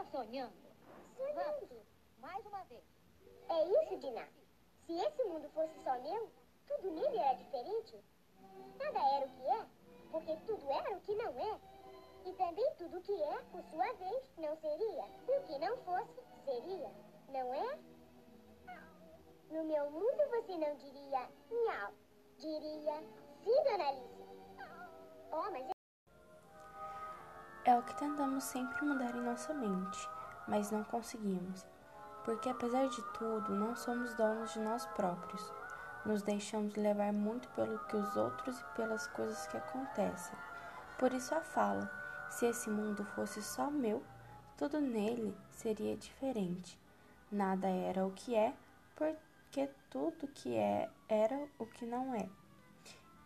Tá sonhando? Sonhando. Mais uma vez. É isso, Diná. Se esse mundo fosse só meu, tudo nele era diferente. Nada era o que é, porque tudo era o que não é. E também tudo o que é, por sua vez, não seria. E o que não fosse, seria. Não é? No meu mundo você não diria nhau. Diria sim, dona Alice. Oh, mas É o que tentamos sempre mudar em nossa mente, mas não conseguimos. Porque apesar de tudo, não somos donos de nós próprios. Nos deixamos levar muito pelo que os outros e pelas coisas que acontecem. Por isso a fala: se esse mundo fosse só meu, tudo nele seria diferente. Nada era o que é, porque tudo que é era o que não é.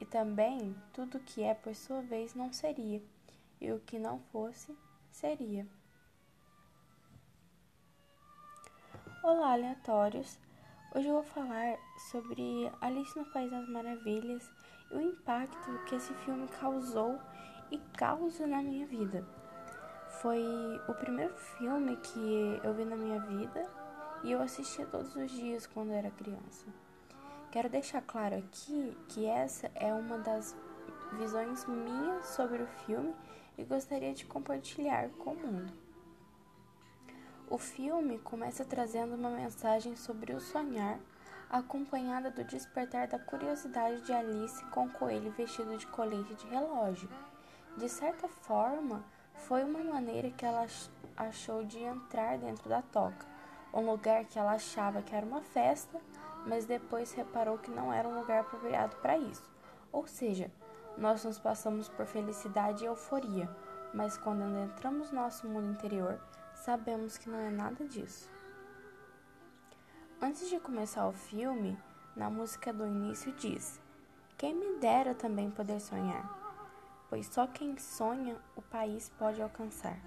E também tudo que é, por sua vez, não seria, e o que não fosse, seria. Olá, aleatórios! Hoje eu vou falar sobre Alice no País das Maravilhas e o impacto que esse filme causou e causa na minha vida. Foi o primeiro filme que eu vi na minha vida e eu assistia todos os dias quando era criança. Quero deixar claro aqui que essa é uma das visões minhas sobre o filme e gostaria de compartilhar com o mundo. O filme começa trazendo uma mensagem sobre o sonhar, acompanhada do despertar da curiosidade de Alice com o coelho vestido de colete de relógio. De certa forma, foi uma maneira que ela achou de entrar dentro da toca, um lugar que ela achava que era uma festa, mas depois reparou que não era um lugar apropriado para isso. Ou seja, nós nos passamos por felicidade e euforia, mas quando entramos no nosso mundo interior, sabemos que não é nada disso. Antes de começar o filme, na música do início diz: Quem me dera também poder sonhar, pois só quem sonha o país pode alcançar.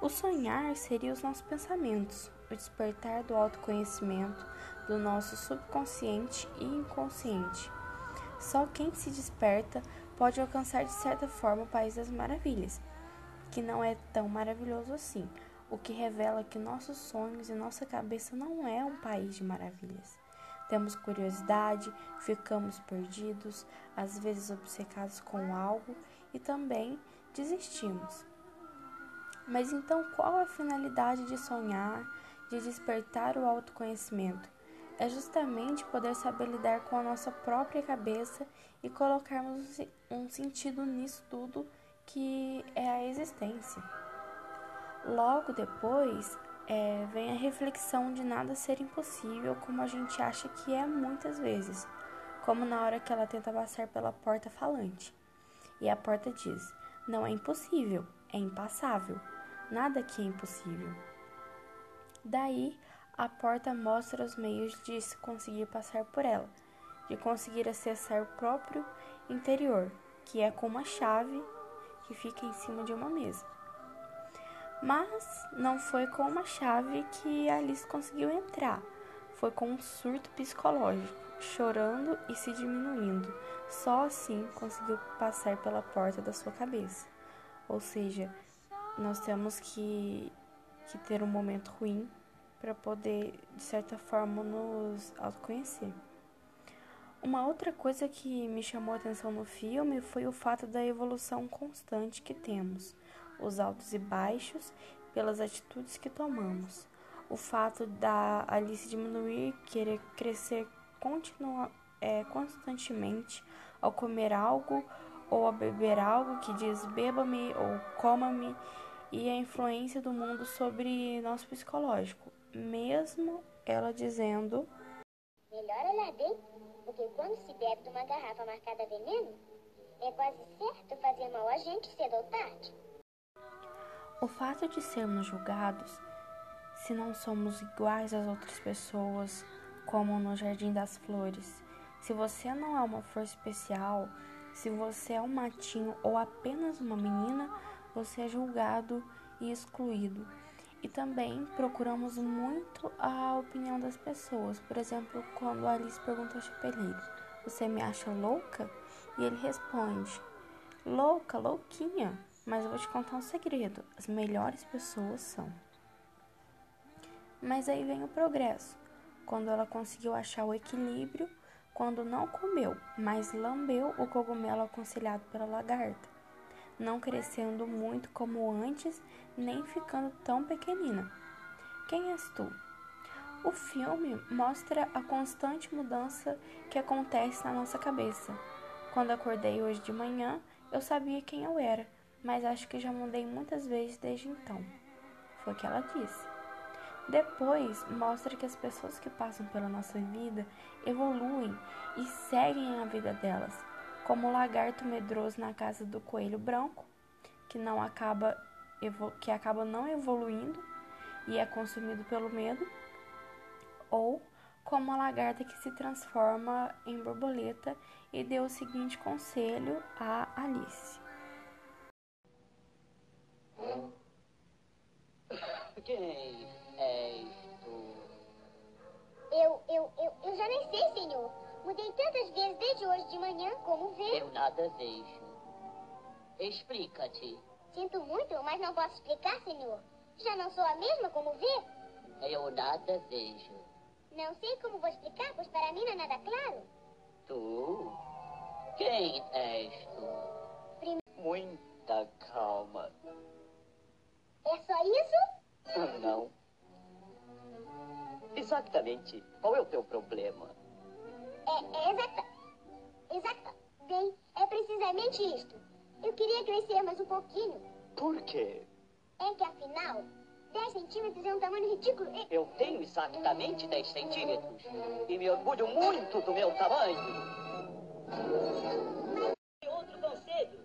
O sonhar seria os nossos pensamentos, o despertar do autoconhecimento do nosso subconsciente e inconsciente. Só quem se desperta pode alcançar de certa forma o país das maravilhas, que não é tão maravilhoso assim o que revela que nossos sonhos e nossa cabeça não é um país de maravilhas. Temos curiosidade, ficamos perdidos, às vezes obcecados com algo e também desistimos. Mas então, qual a finalidade de sonhar, de despertar o autoconhecimento? É justamente poder saber lidar com a nossa própria cabeça e colocarmos um sentido nisso tudo que é a existência. Logo depois é, vem a reflexão de nada ser impossível como a gente acha que é muitas vezes, como na hora que ela tenta passar pela porta falante. E a porta diz: Não é impossível, é impassável. Nada aqui é impossível. Daí, a porta mostra os meios de se conseguir passar por ela, de conseguir acessar o próprio interior, que é com uma chave que fica em cima de uma mesa. Mas não foi com uma chave que Alice conseguiu entrar. Foi com um surto psicológico, chorando e se diminuindo. Só assim conseguiu passar pela porta da sua cabeça. Ou seja, nós temos que, que ter um momento ruim para poder, de certa forma, nos autoconhecer. Uma outra coisa que me chamou a atenção no filme foi o fato da evolução constante que temos os altos e baixos pelas atitudes que tomamos. O fato da Alice diminuir, querer crescer continua, é, constantemente ao comer algo ou a beber algo que diz beba-me ou coma-me e a influência do mundo sobre nosso psicológico, mesmo ela dizendo melhor olhar bem, porque quando se bebe de uma garrafa marcada veneno, é quase certo fazer mal a gente cedo ou tarde. O fato de sermos julgados, se não somos iguais às outras pessoas, como no Jardim das Flores, se você não é uma flor especial, se você é um matinho ou apenas uma menina, você é julgado e excluído. E também procuramos muito a opinião das pessoas. Por exemplo, quando Alice pergunta ao chapeleiro: Você me acha louca? E ele responde: Louca, louquinha. Mas eu vou te contar um segredo: as melhores pessoas são. Mas aí vem o progresso, quando ela conseguiu achar o equilíbrio, quando não comeu, mas lambeu o cogumelo aconselhado pela lagarta, não crescendo muito como antes, nem ficando tão pequenina. Quem és tu? O filme mostra a constante mudança que acontece na nossa cabeça. Quando acordei hoje de manhã, eu sabia quem eu era, mas acho que já mudei muitas vezes desde então. Foi o que ela disse. Depois, mostra que as pessoas que passam pela nossa vida evoluem e seguem a vida delas, como o lagarto medroso na casa do coelho branco, que não acaba que acaba não evoluindo e é consumido pelo medo, ou como a lagarta que se transforma em borboleta e deu o seguinte conselho a Alice. Quem és tu? Eu, eu, eu, eu já nem sei, senhor. Mudei tantas vezes desde hoje de manhã, como vê. Eu nada vejo. Explica-te. Sinto muito, mas não posso explicar, senhor. Já não sou a mesma, como vê. Eu nada vejo. Não sei como vou explicar, pois para mim não é nada claro. Tu? Quem és tu? Prim... Muita calma. É só isso? Não. Exatamente. Qual é o teu problema? É, é exata. Exata. Bem, é precisamente isto. Eu queria crescer mais um pouquinho. Por quê? É que afinal, 10 centímetros é um tamanho ridículo. E... Eu tenho exatamente 10 centímetros. E me orgulho muito do meu tamanho. Mas... Outro conselho.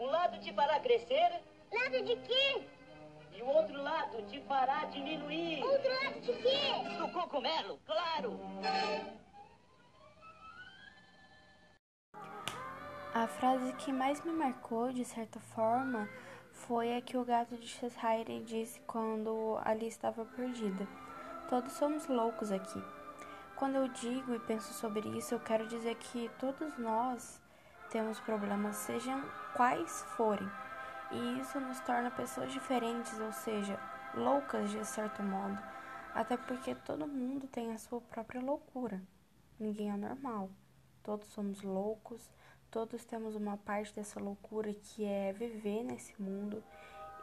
Um lado te fará crescer. Lado de quê? E o outro lado te fará diminuir. Outro lado de quê? Do cogumelo, claro. A frase que mais me marcou, de certa forma, foi a que o gato de Cheshire disse quando ali estava perdida. Todos somos loucos aqui. Quando eu digo e penso sobre isso, eu quero dizer que todos nós temos problemas, sejam quais forem, e isso nos torna pessoas diferentes, ou seja, loucas de certo modo, até porque todo mundo tem a sua própria loucura. Ninguém é normal. Todos somos loucos, todos temos uma parte dessa loucura que é viver nesse mundo.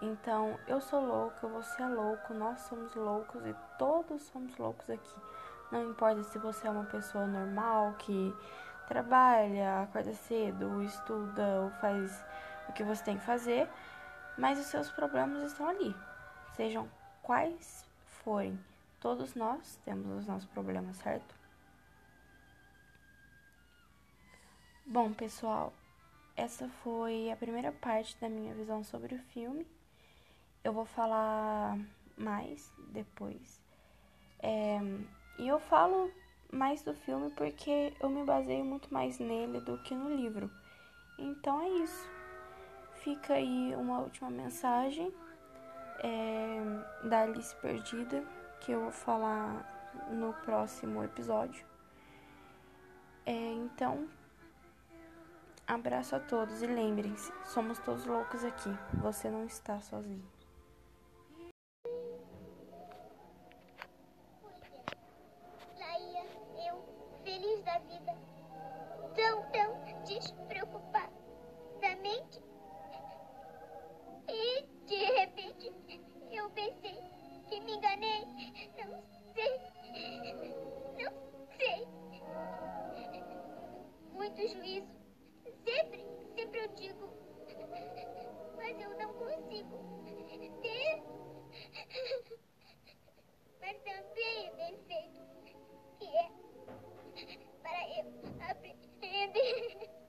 Então, eu sou louca, você é louco, nós somos loucos e todos somos loucos aqui. Não importa se você é uma pessoa normal que trabalha, acorda cedo, estuda ou faz o que você tem que fazer, mas os seus problemas estão ali. Sejam quais forem, todos nós temos os nossos problemas, certo? Bom, pessoal, essa foi a primeira parte da minha visão sobre o filme. Eu vou falar mais depois. É, e eu falo mais do filme porque eu me baseio muito mais nele do que no livro. Então é isso. Fica aí uma última mensagem é, da Alice Perdida que eu vou falar no próximo episódio. É, então, Abraço a todos e lembrem-se, somos todos loucos aqui. Você não está sozinho. Perfeito. Que é para eu aprender.